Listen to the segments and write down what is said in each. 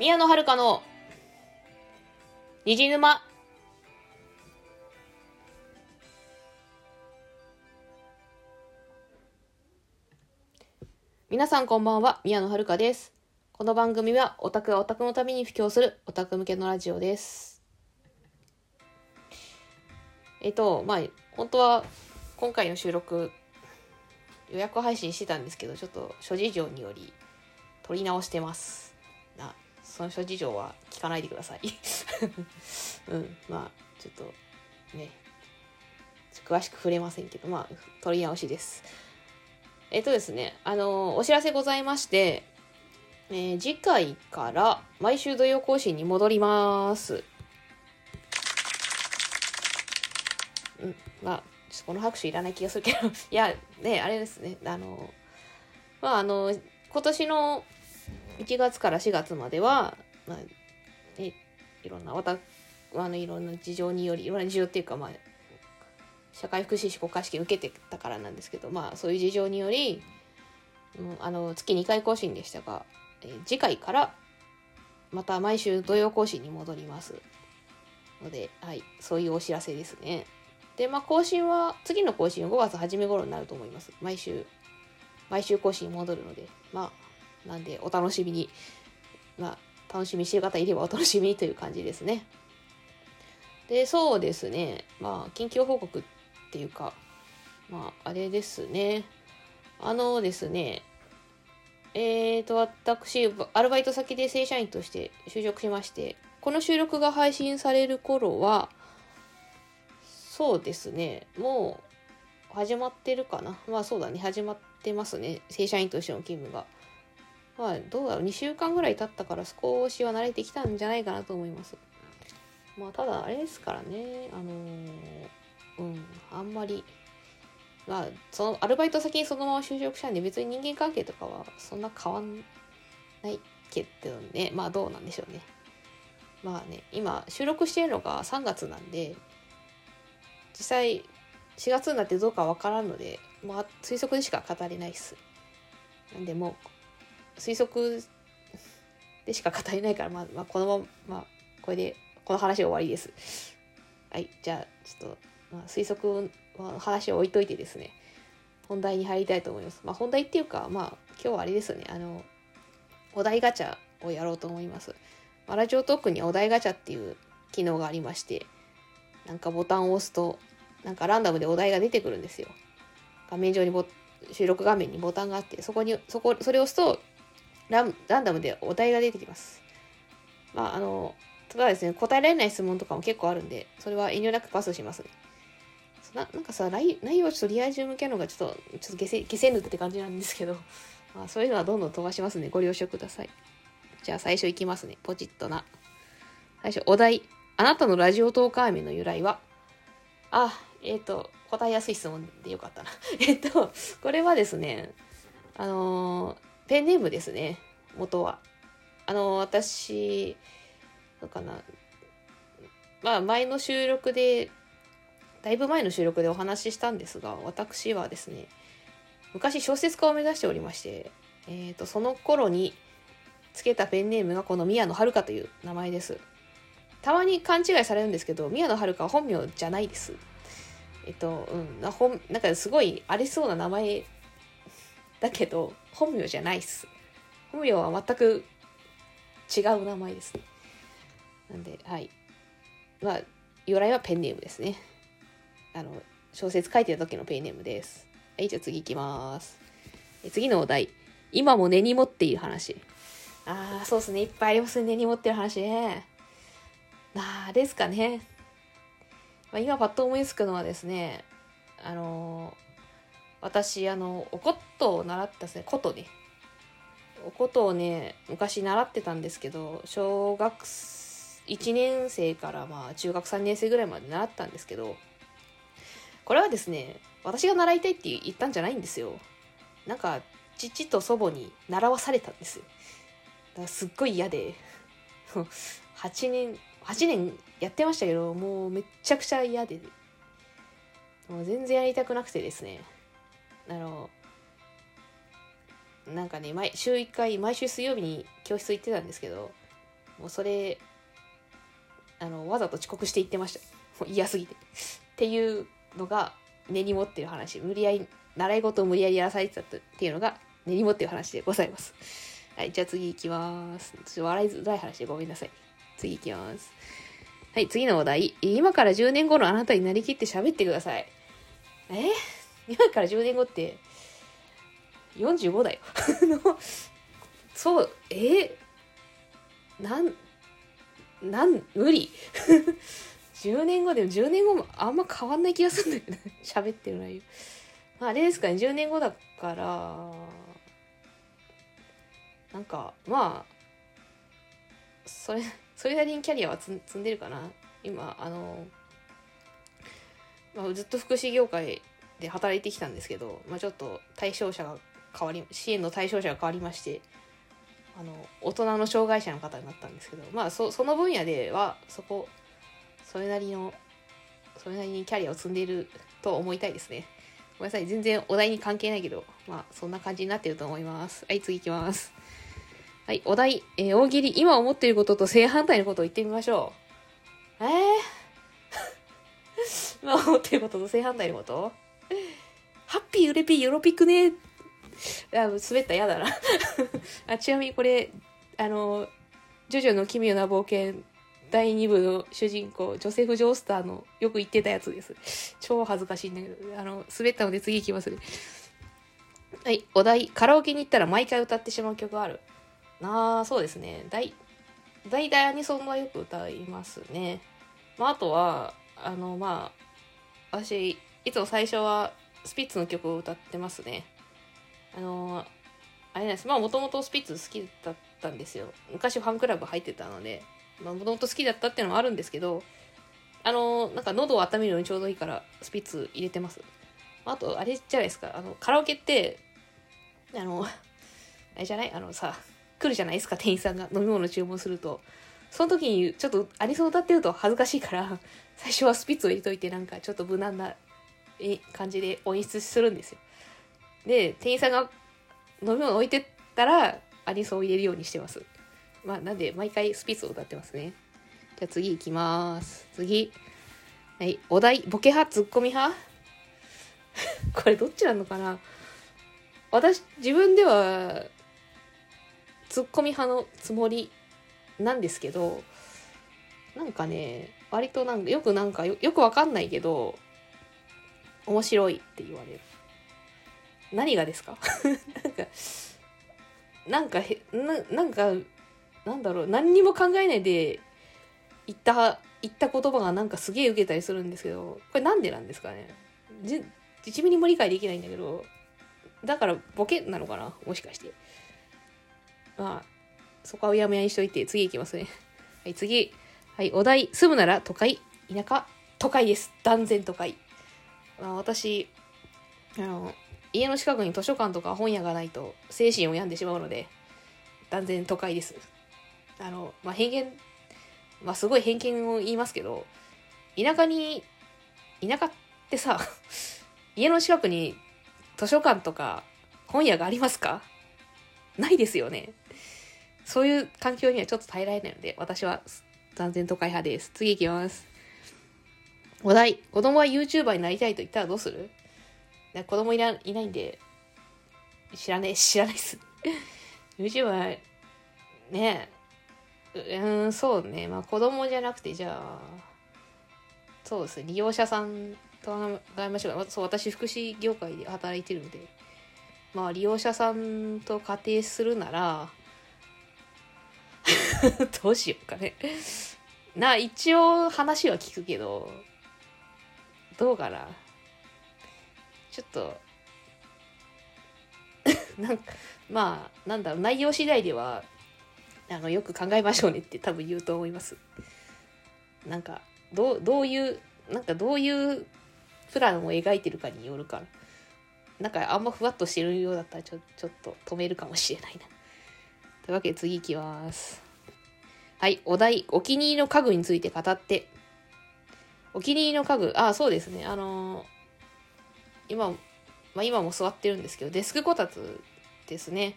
宮野遥の虹沼。皆さんこんばんは宮野遥です。この番組はオタクがオタクのために布教するオタク向けのラジオです。えっとまあ本当は今回の収録予約配信してたんですけどちょっと諸事情により撮り直してます。その諸事情は聞かないでください。うんまあちょっとね詳しく触れませんけどまあ撮り直しです。えっとですねあのお知らせございまして、えー次回から毎週土曜更新に戻ります。うんまあちょっとこの拍手いらない気がするけど。いやねあれですねあのまああの今年の1月から4月までは、まあね、いろんなわたあのいろんな事情によりいろんな事情っていうかまあ社会福祉士国家試験受けてたからなんですけどまあそういう事情により、あの月2回更新でしたが、えー次回からまた毎週土曜更新に戻りますので、はい、そういうお知らせですね。で、まあ、更新は、次の更新は5月初め頃になると思います。毎週、毎週更新に戻るので、まあ、なんで、お楽しみに、まあ、楽しみにしてる方いればお楽しみにという感じですね。で、そうですね、まあ、近況報告っていうか、まあ、あれですね。あのですね、えーと、私、アルバイト先で正社員として就職しまして、この収録が配信される頃は、そうですね。もう始まってるかな。まあそうだね。始まってますね。正社員としての勤務が。まあどうだろう。2週間ぐらい経ったから少しは慣れてきたんじゃないかなと思います。まあただあれですからね。あのーうん。あんまり。まあそのアルバイト先にそのまま就職したんで別に人間関係とかはそんな変わんないけどね。まあどうなんでしょうね。まあね、今収録してるのが3月なんで、実際4月になってどうかわからんので、まあ、推測でしか語れないっす。なんでもう推測でしか語れないから、まあ、まあ、このまま、まあ、これでこの話は終わりです。はい、じゃあちょっと、まあ、推測の話を置いといてですね、本題に入りたいと思います。まあ、本題っていうか、まあ、今日はあれですよね、あの、お題ガチャをやろうと思います。まあラジオトークにお題ガチャっていう機能がありまして、なんかボタンを押すと、なんかランダムでお題が出てくるんですよ。画面上にボ収録画面にボタンがあって、そこに、そこ、それを押すとラン、ランダムでお題が出てきます。まあ、あの、ただですね、答えられない質問とかも結構あるんで、それは遠慮なくパスしますね。ななんかさ、内容をちょっとリア充向けるのがちょっと、ちょっと消せ、消せぬって感じなんですけど、まあ、そういうのはどんどん飛ばしますね。ご了承ください。じゃあ最初いきますね。ポチッとな。最初、お題。あなたのラジオトーカー名の由来は？あ、えっ、と、答えやすい質問でよかったな。えっと、これはですね、あのーペンネームですね。元は。あの私、どうかな。まあ、前の収録で、だいぶ前の収録でお話ししたんですが、私はですね、昔小説家を目指しておりまして、えっ、と、その頃に、つけたペンネームがこの宮野遥という名前です。たまに勘違いされるんですけど、宮野遥は本名じゃないです。えっと、うん、な本なんかすごいありそうな名前だけど、本名じゃないっす。本名は全く違う名前ですね。なんで、はい。まあ、由来はペンネームですね。あの、小説書いてた時のペンネームです。はい、じゃあ次行きます。次のお題。今も根に持っている話。ああ、そうですね。いっぱいありますね。根に持ってる話ね。ああ、ですかね。まあ、今パッと思いつくのはですね、あのー私、あの、お琴を習ったですね、琴ね。お琴をね、昔習ってたんですけど、小学1年生からまあ中学3年生ぐらいまで習ったんですけど、これはですね、私が習いたいって言ったんじゃないんですよ。なんか、父と祖母に習わされたんです。だからすっごい嫌で 8年8年やってましたけどもうめっちゃくちゃ嫌でもう全然やりたくなくてですねあのなんかね毎週1回毎週水曜日に教室行ってたんですけどもうそれあのわざと遅刻して行ってました。もう嫌すぎて。っていうのが根に持ってる話無理やり習い事を無理やりやらされてたっていうのが根に持ってる話でございます。はいじゃあ次行きます。ちょっと笑いづらい話でごめんなさい。次行きます。はい次のお題。今から10年後のあなたになりきって喋ってください。え？今から10年後って45だよ。そうえなんなん無理。10年後でも10年後もあんま変わんない気がするんだよね。喋ってる内容。まああれですかね10年後だからなんかまあそれそれなりにキャリアは積んでるかな。今あの、まあ、ずっと福祉業界で働いてきたんですけど、まあ、ちょっと対象者が変わり支援の対象者が変わりましてあの大人の障害者の方になったんですけどまあそその分野ではそこそれなりのそれなりにキャリアを積んでいると思いたいですね。ごめんなさい全然お題に関係ないけどまあそんな感じになってると思います。はい次いきます。はいお題、えー、大喜利今思っていることと正反対のことを言ってみましょう。えー？今思っていることと正反対のこと？ハッピーウレピーヨロピクね。あ滑った嫌だな。あちなみにこれあの「ジョジョの奇妙な冒険」第2部の主人公ジョセフ・ジョースターのよく言ってたやつです。超恥ずかしいんだけどあの滑ったので次いきますね。はいお題。カラオケに行ったら毎回歌ってしまう曲ある。ああそうですね。大大体アニソンはよく歌いますね、まあ、あとはあのまあ私いつも最初はスピッツの曲を歌ってますね。あのあれなんです。まあもともとスピッツ好きだったんですよ。昔ファンクラブ入ってたのでまあもともと好きだったっていうのもあるんですけどあのなんか喉を温めるのにちょうどいいからスピッツ入れてます。あとあれじゃないですか。あのカラオケってあの あれじゃない？あのさ来るじゃないですか。店員さんが飲み物注文すると。その時にちょっとアニソン歌ってると恥ずかしいから最初はスピッツを入れといてなんかちょっと無難な感じで音質するんですよ。で店員さんが飲み物置いてったらアニソンを入れるようにしてます。まあなんで毎回スピッツを歌ってますね。じゃあ次行きます。次。はいお題。ボケ派？ツッコミ派？これどっちなのかな？私自分ではツッコミ派のつもりなんですけどなんかね割となんかよくなんかよくわかんないけど面白いって言われる。何がですか？なんかなんかへななんかなんだろう。何にも考えないで言った言った言葉がなんかすげえ受けたりするんですけどこれなんでなんですかね？じ1ミリも理解できないんだけどだからボケなのかな？もしかして。まあそこはうやむやにしといて次行きますね。はい次。はいお題。住むなら都会。田舎。都会です。断然都会、あ、私あの家の近くに図書館とか本屋がないと精神を病んでしまうので断然都会です。あの、まあ、偏見まあすごい偏見を言いますけど田舎に田舎ってさ 家の近くに図書館とか本屋がありますか？ないですよね。そういう環境にはちょっと耐えられないので私は断然都会派です。次行きます。お題子供は YouTuber になりたいと言ったらどうする？子供いらいないんで、知らねえ、知らないっす。YouTuber、ねえ、うん、そうね。まあ子供じゃなくて、じゃあ、そうですね。利用者さんと考えましょうそう、私、福祉業界で働いてるので、まあ利用者さんと仮定するなら、どうしようかね。な、一応話は聞くけど、どうかな？ちょっと。なんかまあなんだろう内容次第ではあのよく考えましょうねって多分言うと思います。なんかどうどういうなんかどういうプランを描いてるかによるか。らなんかあんまふわっとしてるようだったらちょちょっと止めるかもしれないな。というわけで次いきます。はいお題お気に入りの家具について語って。お気に入りの家具。あそうですね。あの今、まあ、今も座ってるんですけど、デスクこたつですね。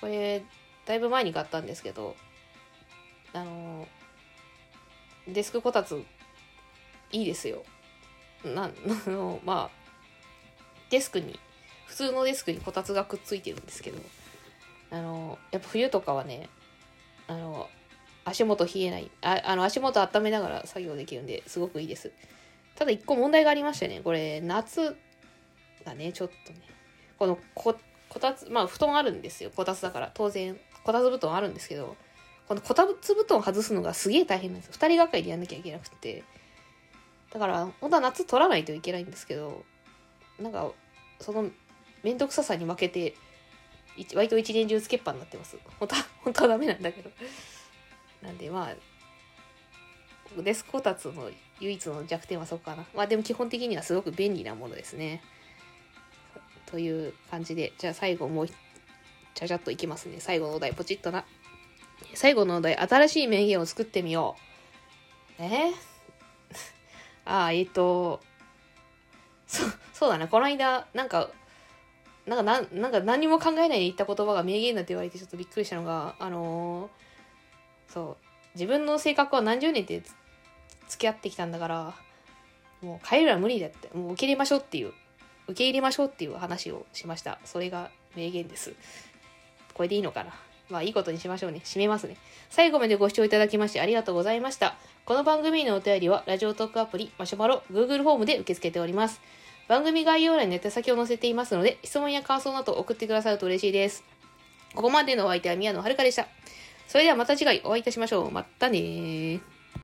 これ、だいぶ前に買ったんですけど、あのデスクこたついいですよ。な あのまあデスクに普通のデスクにこたつがくっついてるんですけどあのやっぱ冬とかはねあの足元冷えない。ああの足元温めながら作業できるんですごくいいです。ただ一個問題がありましてねこれ夏がねちょっとね。このここたつまあ布団あるんですよ。こたつだから。当然こたつ布団あるんですけどこのこたつ布団外すのがすげえ大変なんですよ。2人がかりでやんなきゃいけなくて。だから本当は夏取らないといけないんですけどなんかその面倒くささに負けて割と一年中つけっぱになってます。本当は本当はダメなんだけど。なんでまあデスクこたつの唯一の弱点はそこかな。まあでも基本的にはすごく便利なものですね。という感じで。じゃあ最後もうちゃちゃっといきますね。最後のお題ポチッとな。最後のお題新しい名言を作ってみよう。え？ああえっ、ー、とそそうだねこの間なんかなんかななんか何も考えないで言った言葉が名言だって言われてちょっとびっくりしたのがあのー、そう自分の性格は何十年って付き合ってきたんだからもう変えるは無理だってもう受け入れましょうっていう受け入れましょうっていう話をしましたそれが名言ですこれでいいのかなまあいいことにしましょうね。締めますね。最後までご視聴いただきましてありがとうございました。この番組のお便りは、ラジオトークアプリ、マシュマロ、Google フォームで受け付けております。番組概要欄に手先を載せていますので、質問や感想など送ってくださると嬉しいです。ここまでのお相手は宮野遥でした。それではまた次回お会いいたしましょう。またね